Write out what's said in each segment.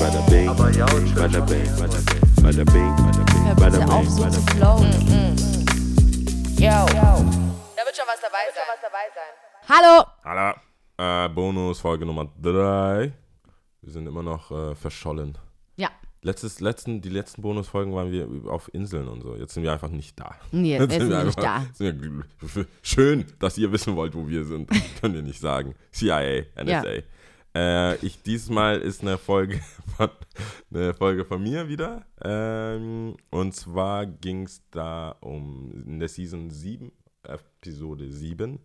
bada bing, bada bing, bada bing, bada bing, bada bing, bing. flowen. Yo. Da wird schon was dabei sein. Hallo! Hallo. Äh, Bonus, Folge Nummer 3. Wir sind immer noch äh, verschollen. Ja, Letztes, letzten, die letzten Bonusfolgen waren wir auf Inseln und so. Jetzt sind wir einfach nicht da. nee, Jetzt sind wir nicht da. einfach- Sind wir, schön, dass ihr wissen wollt, wo wir sind. Können wir nicht sagen. CIA, NSA. Äh, ich, diesmal ist eine Folge von, eine Folge von mir wieder. Ähm, und zwar ging es da um in der Season 7, Episode 7, Mhm.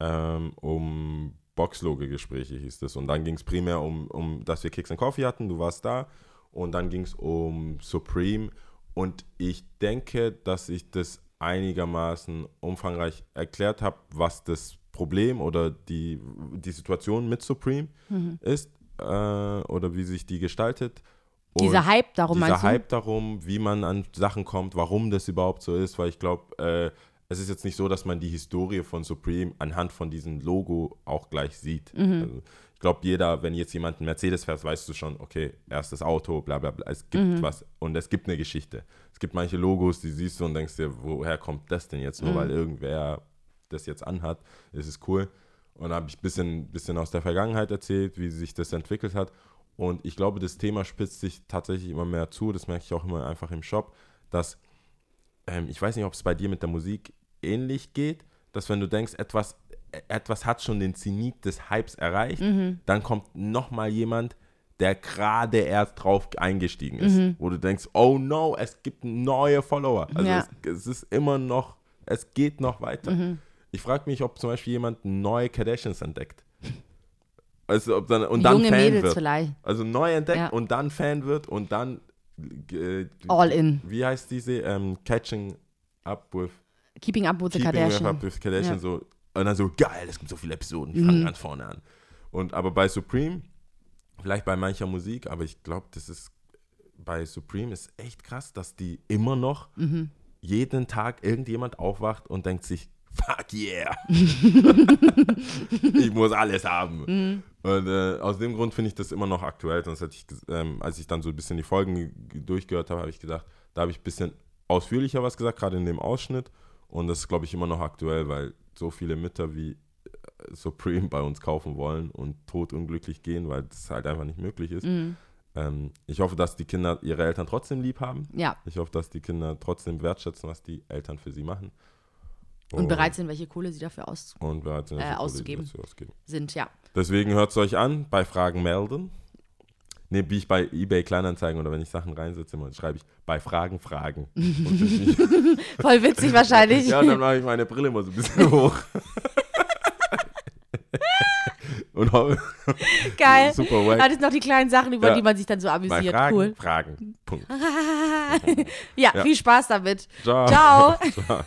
ähm, um Boxloge-Gespräche hieß es. Und dann ging es primär um, um, dass wir Kicks and Coffee hatten. Du warst da. Und dann ging es um Supreme. Und ich denke, dass ich das einigermaßen umfangreich erklärt habe, was das Problem oder die, die Situation mit Supreme Mhm. ist äh, oder wie sich die gestaltet. Dieser Und Hype darum dieser? Hype darum, wie man an Sachen kommt, warum das überhaupt so ist, weil ich glaube, äh, es ist jetzt nicht so, dass man die Historie von Supreme anhand von diesem Logo auch gleich sieht. Mhm. Also, ich glaube, jeder, wenn jetzt jemand einen Mercedes fährt, weißt du schon, okay, erstes Auto, bla bla bla. Es gibt Mhm. was und es gibt eine Geschichte. Es gibt manche Logos, die siehst du und denkst dir, woher kommt das denn jetzt? Nur Mhm. weil irgendwer das jetzt anhat, ist es cool. Und da habe ich ein bisschen, bisschen aus der Vergangenheit erzählt, wie sich das entwickelt hat. Und ich glaube, das Thema spitzt sich tatsächlich immer mehr zu. Das merke ich auch immer einfach im Shop, dass ähm, ich weiß nicht, ob es bei dir mit der Musik ähnlich geht, dass wenn du denkst, etwas, äh, etwas hat schon den Zenit des Hypes erreicht, dann kommt nochmal jemand, der gerade erst drauf eingestiegen ist, wo du denkst, oh no, es gibt neue Follower. Also Ja. es, es ist immer noch, es geht noch weiter. Ich frage mich, ob zum Beispiel jemand neue Kardashians entdeckt. Also ob dann, und dann Junge Fan Mädels wird. vielleicht. Also neu entdeckt Ja. und dann Fan wird und dann äh, All in. Wie heißt diese? Ähm, Catching Up with Keeping up with the Keeping Kardashian. Up with Kardashian Ja. so und dann so geil, es gibt so viele Episoden, ich fange ganz vorne an. Und aber bei Supreme, vielleicht bei mancher Musik, aber ich glaube, das ist bei Supreme ist echt krass, dass die immer noch Mhm. jeden Tag irgendjemand aufwacht und denkt sich, fuck yeah. ich muss alles haben. Mhm. Und äh, aus dem Grund finde ich das immer noch aktuell. Sonst hätte ich, ähm, als ich dann so ein bisschen die Folgen durchgehört habe, habe ich gedacht, da habe ich ein bisschen ausführlicher was gesagt, gerade in dem Ausschnitt. Und das ist, glaube ich, immer noch aktuell, weil so viele Mütter wie äh, Supreme bei uns kaufen wollen und totunglücklich gehen, weil das halt einfach nicht möglich ist. Mhm. Ähm, ich hoffe, dass die Kinder ihre Eltern trotzdem lieb haben. Ja. Ich hoffe, dass die Kinder trotzdem wertschätzen, was die Eltern für sie machen. Und bereit sind, welche Kohle sie dafür aus und bereit sind, äh, auszugeben. ausgeben. sind, ja. Deswegen hört es euch an, bei Fragen melden. Ne, wie ich bei eBay Kleinanzeigen oder wenn ich Sachen reinsetze, immer schreibe ich bei Fragen Fragen. Und Voll witzig wahrscheinlich. ja, dann mache ich meine Brille immer so ein bisschen hoch. Und Geil. super wack. Ist noch die kleinen Sachen, über Ja. die man sich dann so Bei amüsiert. Fragen Cool. Fragen. Punkt. ja, Ja. viel Spaß damit. Ciao. Ciao. Ciao.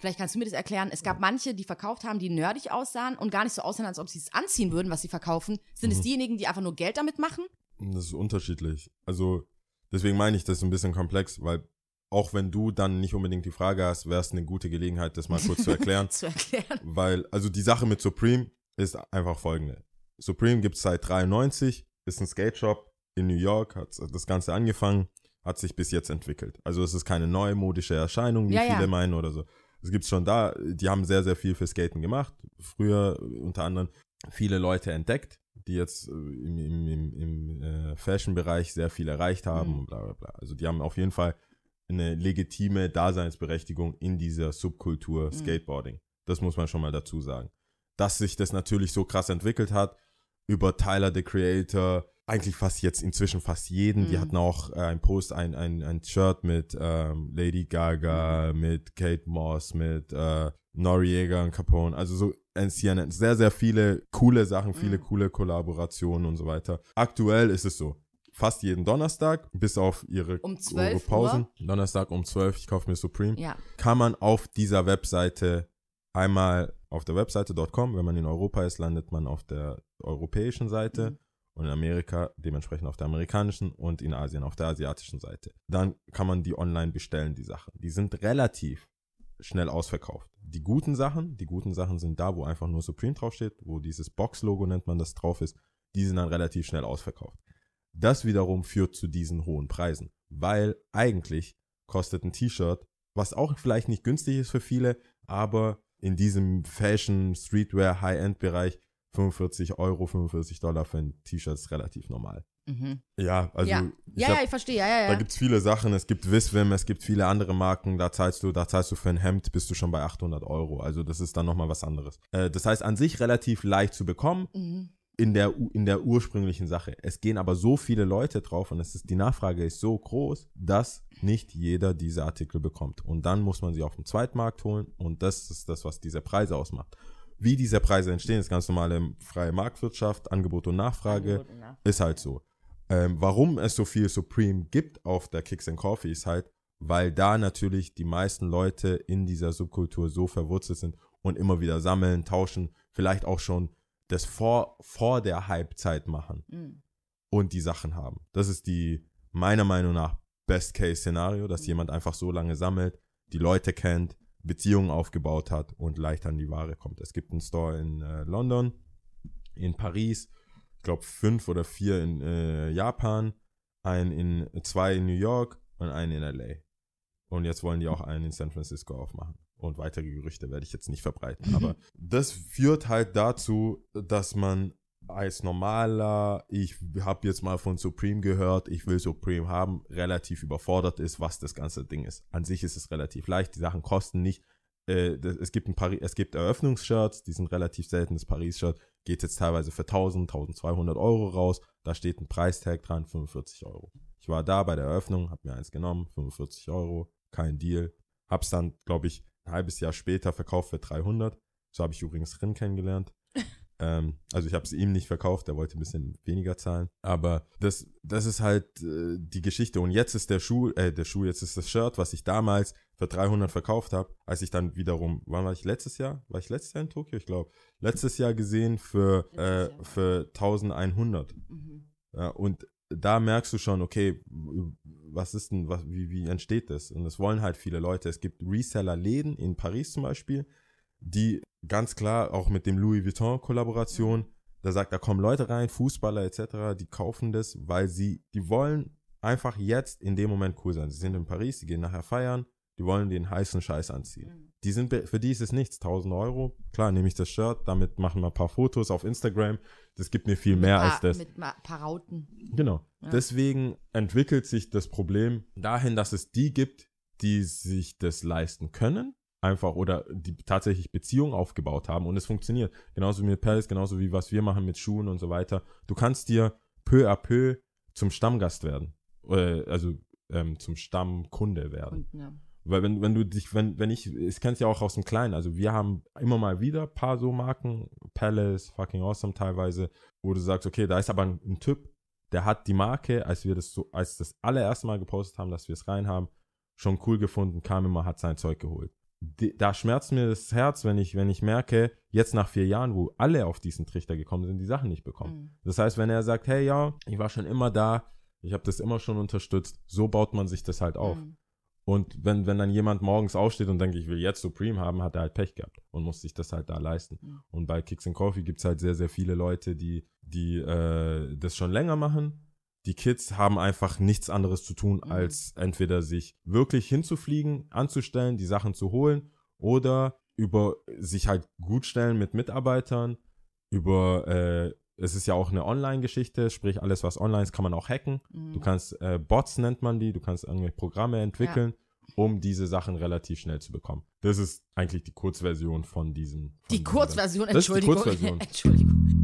Vielleicht kannst du mir das erklären. Es gab manche, die verkauft haben, die nerdig aussahen und gar nicht so aussahen, als ob sie es anziehen würden, was sie verkaufen. Sind Mhm. es diejenigen, die einfach nur Geld damit machen? Das ist unterschiedlich. Also, deswegen meine ich das ist ein bisschen komplex, weil auch wenn du dann nicht unbedingt die Frage hast, wäre es eine gute Gelegenheit, das mal kurz zu erklären. Zu erklären. Weil, also die Sache mit Supreme ist einfach folgende. Supreme gibt es seit 93, ist ein Skate Shop in New York, hat das Ganze angefangen, hat sich bis jetzt entwickelt. Also es ist keine neumodische Erscheinung, wie Ja, ja. viele meinen oder so. Es gibt schon da, die haben sehr, sehr viel für Skaten gemacht. Früher äh, unter anderem viele Leute entdeckt, die jetzt äh, im, im, im, im äh, Fashion-Bereich sehr viel erreicht haben Mhm. und bla bla bla. Also die haben auf jeden Fall eine legitime Daseinsberechtigung in dieser Subkultur Mhm. Skateboarding. Das muss man schon mal dazu sagen. Dass sich das natürlich so krass entwickelt hat, über Tyler the Creator, eigentlich fast jetzt inzwischen fast jeden. Die Mhm. hatten auch äh, ein Post, ein, ein, ein Shirt mit ähm, Lady Gaga, Mhm. mit Kate Moss, mit äh, Noriega und Capone. Also so CNN. Sehr, sehr viele coole Sachen, viele Mhm. coole Kollaborationen und so weiter. Aktuell ist es so. Fast jeden Donnerstag, bis auf ihre, Um ihre 12 Pausen. Donnerstag um 12, ich kaufe mir Supreme Ja. kann man auf dieser Webseite einmal auf der Webseite.com, wenn man in Europa ist, landet man auf der europäischen Seite Mhm. Und in Amerika dementsprechend auf der amerikanischen und in Asien auf der asiatischen Seite. Dann kann man die online bestellen, die Sachen. Die sind relativ schnell ausverkauft. Die guten Sachen, die guten Sachen sind da, wo einfach nur Supreme draufsteht, wo dieses Box-Logo nennt man das drauf ist. die sind dann relativ schnell ausverkauft. Das wiederum führt zu diesen hohen Preisen, weil eigentlich kostet ein T-Shirt, was auch vielleicht nicht günstig ist für viele, aber in diesem Fashion, Streetwear, High-End-Bereich 45 Euro, 45 Dollar für ein T-Shirt ist relativ normal. Mhm. Ja, also ja, ich ja, hab- ja, ich verstehe, ja, ja, da ja. gibt's viele Sachen. Es gibt Visvim, es gibt viele andere Marken. Da zahlst du, da zahlst du für ein Hemd bist du schon bei 800 Euro. Also das ist dann nochmal was anderes. Äh, das heißt, an sich relativ leicht zu bekommen Mhm. in der, in der ursprünglichen Sache. Es gehen aber so viele Leute drauf und es ist, die Nachfrage ist so groß, dass nicht jeder diese Artikel bekommt. Und dann muss man sie auf dem Zweitmarkt holen und das ist das, was diese Preise ausmacht. Wie diese Preise entstehen, ist ganz normale freie Marktwirtschaft, Angebot und Nachfrage. Angebot und Nachfrage. Ist halt so. Ähm, warum es so viel Supreme gibt auf der Kicks and Coffee ist halt, weil da natürlich die meisten Leute in dieser Subkultur so verwurzelt sind und immer wieder sammeln, tauschen, vielleicht auch schon das vor, vor der Hype-Zeit machen Mhm. und die Sachen haben. Das ist die, meiner Meinung nach, Best-Case-Szenario, dass jemand einfach so lange sammelt, die Leute kennt, Beziehungen aufgebaut hat und leicht an die Ware kommt. Es gibt einen Store in äh, London, in Paris, ich glaube fünf oder vier in äh, Japan, einen in zwei in New York und einen in LA. Und jetzt wollen die auch einen in San Francisco aufmachen. Und weitere Gerüchte werde ich jetzt nicht verbreiten. Aber das führt halt dazu, dass man als normaler, ich habe jetzt mal von Supreme gehört, ich will Supreme haben, relativ überfordert ist, was das ganze Ding ist. An sich ist es relativ leicht, die Sachen kosten nicht. Äh, es, gibt ein Pari es gibt Eröffnungsshirts, die sind relativ selten. Das Paris-Shirt geht jetzt teilweise für 1000, 1200 Euro raus. Da steht ein Preistag dran, 45 Euro. Ich war da bei der Eröffnung, habe mir eins genommen, 45 Euro, kein Deal. Hab's dann, glaube ich, ein halbes Jahr später verkauft für 300. So habe ich übrigens Rin kennengelernt. Ähm, also ich habe es ihm nicht verkauft, der wollte ein bisschen weniger zahlen. Aber das, das ist halt äh, die Geschichte. Und jetzt ist der Schuh, äh, der Schuh, jetzt ist das Shirt, was ich damals für 300 verkauft habe, als ich dann wiederum, wann war ich letztes Jahr? War ich letztes Jahr in Tokio? Ich glaube. Letztes Jahr gesehen für, äh, für 1100. Mhm. Ja, und da merkst du schon, okay, was ist denn, was, wie, wie entsteht das? Und das wollen halt viele Leute. Es gibt Reseller-Läden in Paris zum Beispiel, die ganz klar auch mit dem Louis Vuitton-Kollaboration, da sagt, da kommen Leute rein, Fußballer etc., die kaufen das, weil sie, die wollen einfach jetzt in dem Moment cool sein. Sie sind in Paris, die gehen nachher feiern, die wollen den heißen Scheiß anziehen. Mhm. Die sind, für die ist es nichts, 1000 Euro. Klar, nehme ich das Shirt, damit machen wir ein paar Fotos auf Instagram. Das gibt mir viel mehr Mit als paar- das. Mit ma- paar Rauten. Genau. Ja. Deswegen entwickelt sich das Problem dahin, dass es die gibt, die sich das leisten können, einfach oder die tatsächlich Beziehungen aufgebaut haben und es funktioniert. Genauso wie mit Palace, genauso wie was wir machen mit Schuhen und so weiter. Du kannst dir peu à peu zum Stammgast werden. Äh, also ähm, zum Stammkunde werden. Und, ja. Weil wenn, wenn du dich, wenn, wenn ich, ich kenn's ja auch aus dem Kleinen, also wir haben immer mal wieder ein paar so Marken, Palace, fucking awesome teilweise, wo du sagst, okay, da ist aber ein, ein Typ, der hat die Marke, als wir das so, als das allererste Mal gepostet haben, dass wir es rein haben, schon cool gefunden, kam immer, hat sein Zeug geholt. Da schmerzt mir das Herz, wenn ich, wenn ich merke, jetzt nach vier Jahren, wo alle auf diesen Trichter gekommen sind, die Sachen nicht bekommen. Mhm. Das heißt, wenn er sagt, hey ja, ich war schon immer da, ich habe das immer schon unterstützt, so baut man sich das halt auf. Mhm. Und wenn, wenn dann jemand morgens aufsteht und denkt, ich will jetzt Supreme haben, hat er halt Pech gehabt und muss sich das halt da leisten. Mhm. Und bei Kicks and Coffee gibt es halt sehr, sehr viele Leute, die, die äh, das schon länger machen. Die Kids haben einfach nichts anderes zu tun, Mhm. als entweder sich wirklich hinzufliegen, anzustellen, die Sachen zu holen oder über sich halt gut stellen mit Mitarbeitern, über äh, es ist ja auch eine Online-Geschichte, sprich alles, was online ist, kann man auch hacken. Mhm. Du kannst, äh, Bots nennt man die, du kannst irgendwelche Programme entwickeln, um diese Sachen relativ schnell zu bekommen. Das ist eigentlich die Kurzversion von diesem. Von Die Kurzversion, die Entschuldigung. Kurzversion. Entschuldigung.